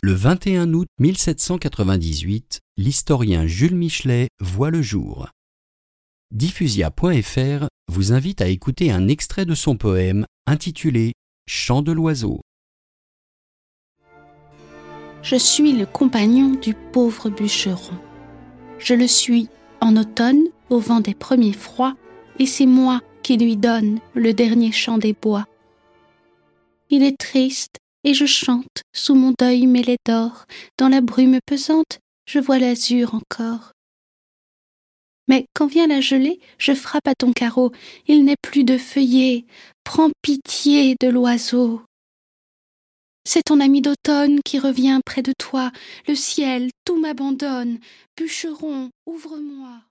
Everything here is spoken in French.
Le 21 août 1798, l'historien Jules Michelet voit le jour. Diffusia.fr vous invite à écouter un extrait de son poème intitulé Chant de l'oiseau. Je suis le compagnon du pauvre bûcheron. Je le suis en automne au vent des premiers froids, et c'est moi qui lui donne le dernier chant des bois. Il est triste, et je chante sous mon deuil mêlé d'or, dans la brume pesante, je vois l'azur encore. Mais quand vient la gelée, je frappe à ton carreau, il n'est plus de feuillets, prends pitié de l'oiseau. C'est ton ami d'automne qui revient près de toi, le ciel tout m'abandonne, bûcheron, ouvre-moi.